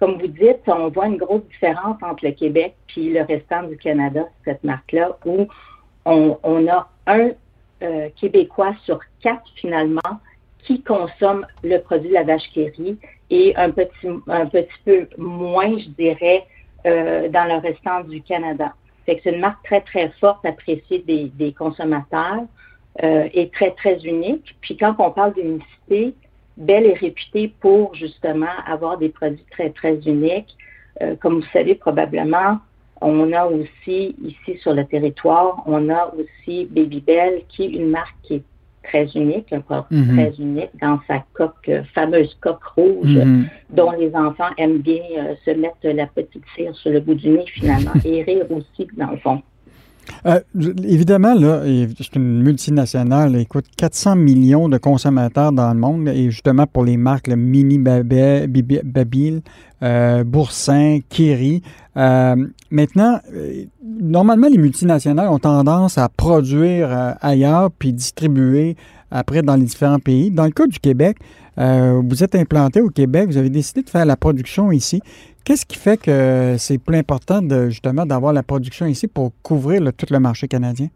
comme vous dites, on voit une grosse différence entre le Québec et le restant du Canada, cette marque-là, où on, a un euh, Québécois sur quatre finalement qui consomme le produit de la vache qui et un petit, un petit peu moins, je dirais, euh, dans le restant du Canada. c'est une marque très, très forte, appréciée des, consommateurs euh, et très, très unique. Puis quand on parle d'unicité, Belle est réputée pour justement avoir des produits très, très uniques. Euh, comme vous savez probablement, on a aussi ici sur le territoire, on a aussi Baby Belle, qui est une marque qui est très unique, un produit mhm. très unique dans sa coque, euh, fameuse coque rouge, mhm. dont les enfants aiment bien euh, se mettre la petite cire sur le bout du nez finalement et rire aussi dans le fond. Euh, évidemment, là, c'est une multinationale. Écoute, 400 millions de consommateurs dans le monde, et justement pour les marques Mini Babil, euh, Boursin, Kiri. Euh, maintenant, euh, normalement, les multinationales ont tendance à produire ailleurs puis distribuer après dans les différents pays. Dans le cas du Québec, vous êtes implanté au Québec, vous avez décidé de faire la production ici. Qu'est-ce qui fait que c'est plus important de, justement d'avoir la production ici pour couvrir tout le marché canadien?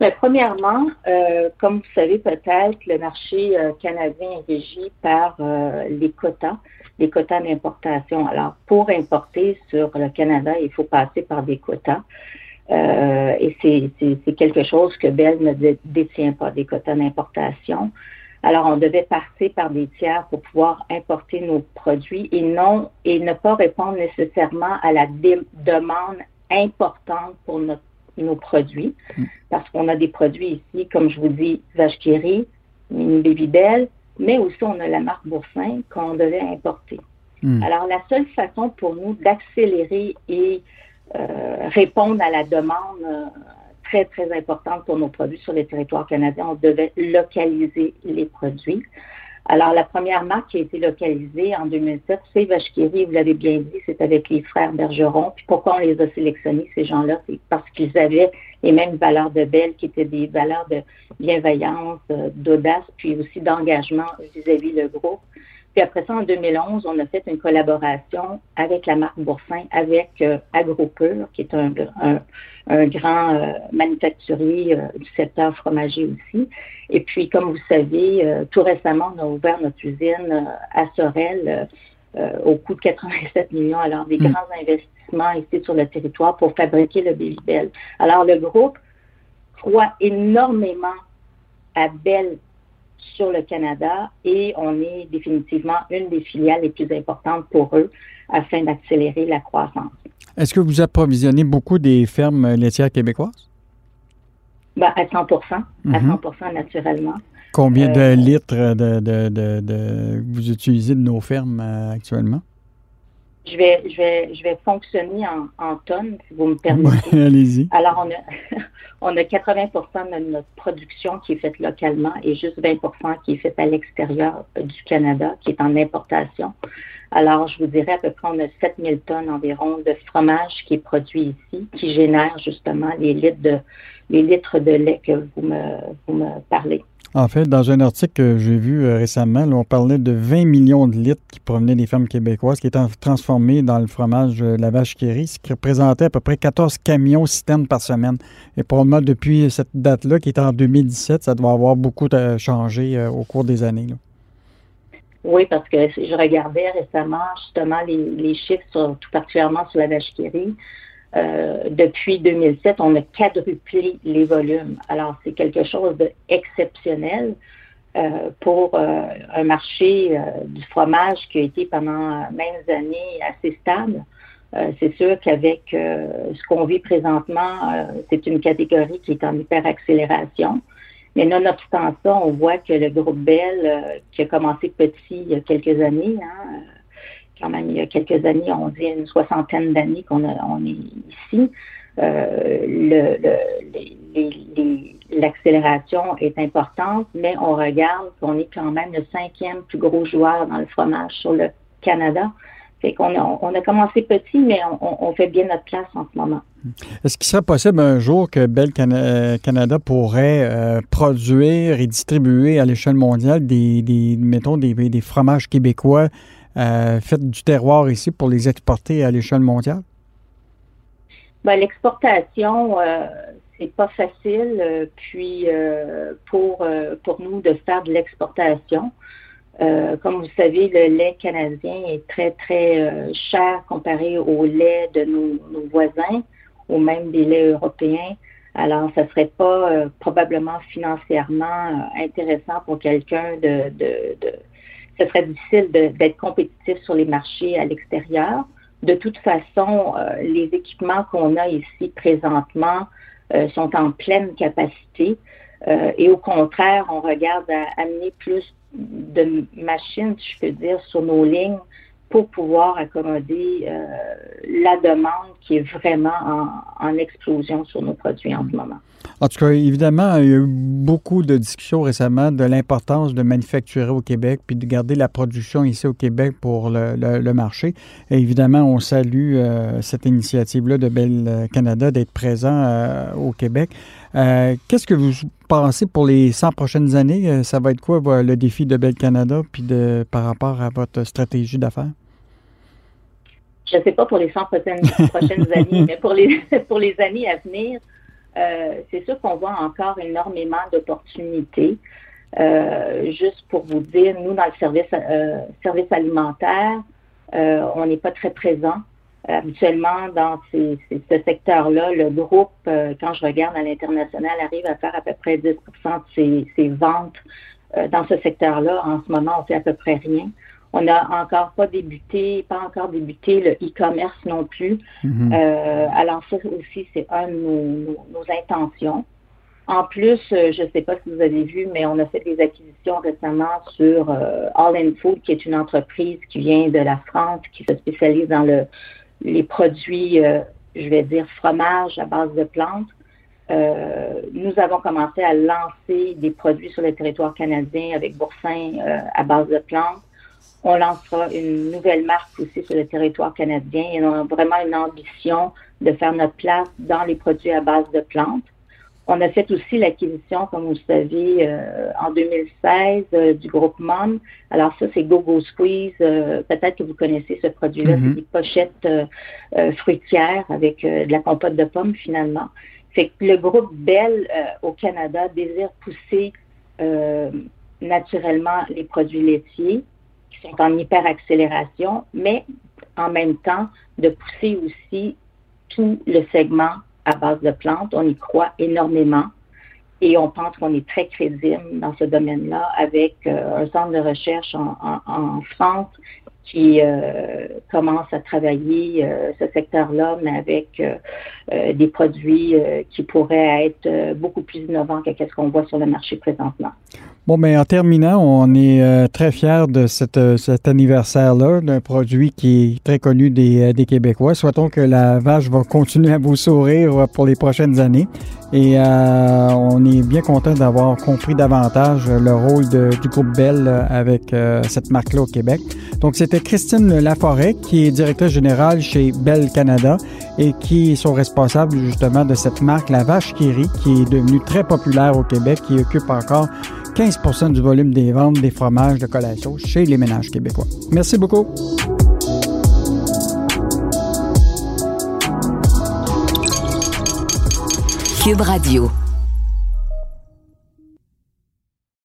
Bien, premièrement, euh, comme vous savez peut-être, le marché euh, canadien est régi par euh, les quotas, les quotas d'importation. Alors, pour importer sur le Canada, il faut passer par des quotas. et c'est quelque chose que Bell ne détient pas, des quotas d'importation. Alors, on devait passer par des tiers pour pouvoir importer nos produits et non et ne pas répondre nécessairement à la demande importante pour nos produits. Mm. Parce qu'on a des produits ici, comme je vous dis, vache mini baby belle, mais aussi on a la marque Boursin qu'on devait importer. Mm. Alors, la seule façon pour nous d'accélérer et euh, répondre à la demande euh, très, très importante pour nos produits sur les territoires canadiens. On devait localiser les produits. Alors, la première marque qui a été localisée en 2007, c'est Vachkiri, vous l'avez bien dit, c'est avec les frères Bergeron. Puis pourquoi on les a sélectionnés, ces gens-là? C'est parce qu'ils avaient les mêmes valeurs de belle, qui étaient des valeurs de bienveillance, euh, d'audace, puis aussi d'engagement vis-à-vis le groupe. Puis après ça, en 2011, on a fait une collaboration avec la marque Boursin, avec euh, AgroPure, qui est un, grand euh, manufacturier euh, du secteur fromager aussi. Et puis, comme vous savez, tout récemment, on a ouvert notre usine à Sorel au coût de 87 millions. Alors, des mm. grands investissements ici sur le territoire pour fabriquer le Bell. Alors, le groupe croit énormément à Belle sur le Canada et on est définitivement une des filiales les plus importantes pour eux afin d'accélérer la croissance. Est-ce que vous approvisionnez beaucoup des fermes laitières québécoises? Ben, à 100 à 100 mhm. naturellement. Combien de euh, litres de, vous utilisez de nos fermes euh, actuellement? Je vais, je vais, je vais fonctionner en, tonnes, si vous me permettez. Allez-y. Alors, on a, on a 80% de notre production qui est faite localement et juste 20% qui est faite à l'extérieur du Canada, qui est en importation. Alors, je vous dirais à peu près, on a 7000 tonnes environ de fromage qui est produit ici, qui génère justement les litres de, les litres de lait que vous me, vous me parlez. En fait, dans un article que j'ai vu euh, récemment, on parlait de 20 millions de litres qui provenaient des fermes québécoises qui étaient transformés dans le fromage de la vache qui ce qui représentait à peu près 14 camions citernes par semaine. Et probablement depuis cette date-là, qui est en 2017, ça doit avoir beaucoup changé euh, au cours des années. Oui, parce que je regardais récemment justement les, chiffres, tout particulièrement sur la vache qui euh, depuis 2007, on a quadruplé les volumes. Alors, c'est quelque chose d'exceptionnel euh, pour euh, un marché du fromage qui a été pendant maintes années assez stable. c'est sûr qu'avec ce qu'on vit présentement, c'est une catégorie qui est en hyper-accélération. Mais nonobstant ça, on voit que le groupe Bell, qui a commencé petit il y a quelques années, hein, quand même il y a quelques années, on dit une soixantaine d'années qu'on on est ici. Euh, l'accélération est importante, mais on regarde qu'on est quand même le cinquième plus gros joueur dans le fromage sur le Canada. Fait qu'on a, on a commencé petit, mais on, fait bien notre place en ce moment. Est-ce qu'il serait possible un jour que Bell Canada pourrait euh, produire et distribuer à l'échelle mondiale des, mettons, des fromages québécois faites du terroir ici pour les exporter à l'échelle mondiale? Ben, l'exportation, c'est pas facile. puis pour pour nous de faire de l'exportation, comme vous savez, le lait canadien est très très cher comparé au lait de nos voisins ou même des laits européens. Alors, ça serait pas euh, probablement financièrement euh, intéressant pour quelqu'un de, de, de, Ce serait difficile d'être compétitif sur les marchés à l'extérieur. De toute façon, euh, les équipements qu'on a ici présentement sont en pleine capacité. et au contraire, on regarde à amener plus de machines, si je peux dire, sur nos lignes pour pouvoir accommoder euh, la demande qui est vraiment en, explosion sur nos produits en ce moment. En tout cas, évidemment, il y a eu beaucoup de discussions récemment de l'importance de manufacturer au Québec puis de garder la production ici au Québec pour le, marché. Et évidemment, on salue euh, cette initiative-là de Bell Canada d'être présent euh, au Québec. Qu'est-ce que vous pensez pour les 100 prochaines années? Ça va être quoi le défi de Bell Canada puis de, par rapport à votre stratégie d'affaires? je ne sais pas pour les 100 prochaines, années, mais pour les, pour les années à venir, euh, c'est sûr qu'on voit encore énormément d'opportunités. Euh, juste pour vous dire, nous, dans le service, euh, service alimentaire, on n'est pas très présent. Habituellement, dans ce secteur-là, le groupe, quand je regarde à l'international, arrive à faire à peu près 10% de ses, ses ventes dans ce secteur-là. En ce moment, on fait à peu près rien. On n'a encore pas débuté, pas encore débuté le e-commerce non plus. Mhm. Euh, alors ça aussi, c'est un de nos, intentions. En plus, euh, je ne sais pas si vous avez vu, mais on a fait des acquisitions récemment sur euh, All in Food, qui est une entreprise qui vient de la France, qui se spécialise dans le, les produits, je vais dire, fromage à base de plantes. nous avons commencé à lancer des produits sur le territoire canadien avec Boursin à base de plantes. On lancera une nouvelle marque aussi sur le territoire canadien et on a vraiment une ambition de faire notre place dans les produits à base de plantes. On a fait aussi l'acquisition, comme vous le savez, euh, en 2016 euh, du groupe MOM. Alors ça, c'est GoGo Squeeze. Euh, peut-être que vous connaissez ce produit-là. Mm-hmm. C'est des pochettes fruitières avec de la compote de pommes, finalement. C'est que le groupe Bell au Canada désire pousser naturellement les produits laitiers sont en hyperaccélération, mais en même temps de pousser aussi tout le segment à base de plantes. On y croit énormément et on pense qu'on est très crédible dans ce domaine-là avec euh, un centre de recherche en, France qui euh, commence à travailler euh, ce secteur-là, mais avec des produits qui pourraient être beaucoup plus innovants que ce qu'on voit sur le marché présentement. Bon, mais en terminant, on est euh, très fiers de cette, euh, cet anniversaire-là, d'un produit qui est très connu des, euh, des Québécois. Souhaitons que la vache va continuer à vous sourire pour les prochaines années. Et on est bien content d'avoir compris davantage le rôle du groupe Bell avec cette marque-là au Québec. Donc, c'était Christine Laforêt, qui est directrice générale chez Bell Canada et qui sont responsables justement de cette marque, la vache qui qui est devenue très populaire au Québec, qui occupe encore 15% du volume des ventes des fromages de collation chez les ménages québécois. Merci beaucoup. Cube Radio.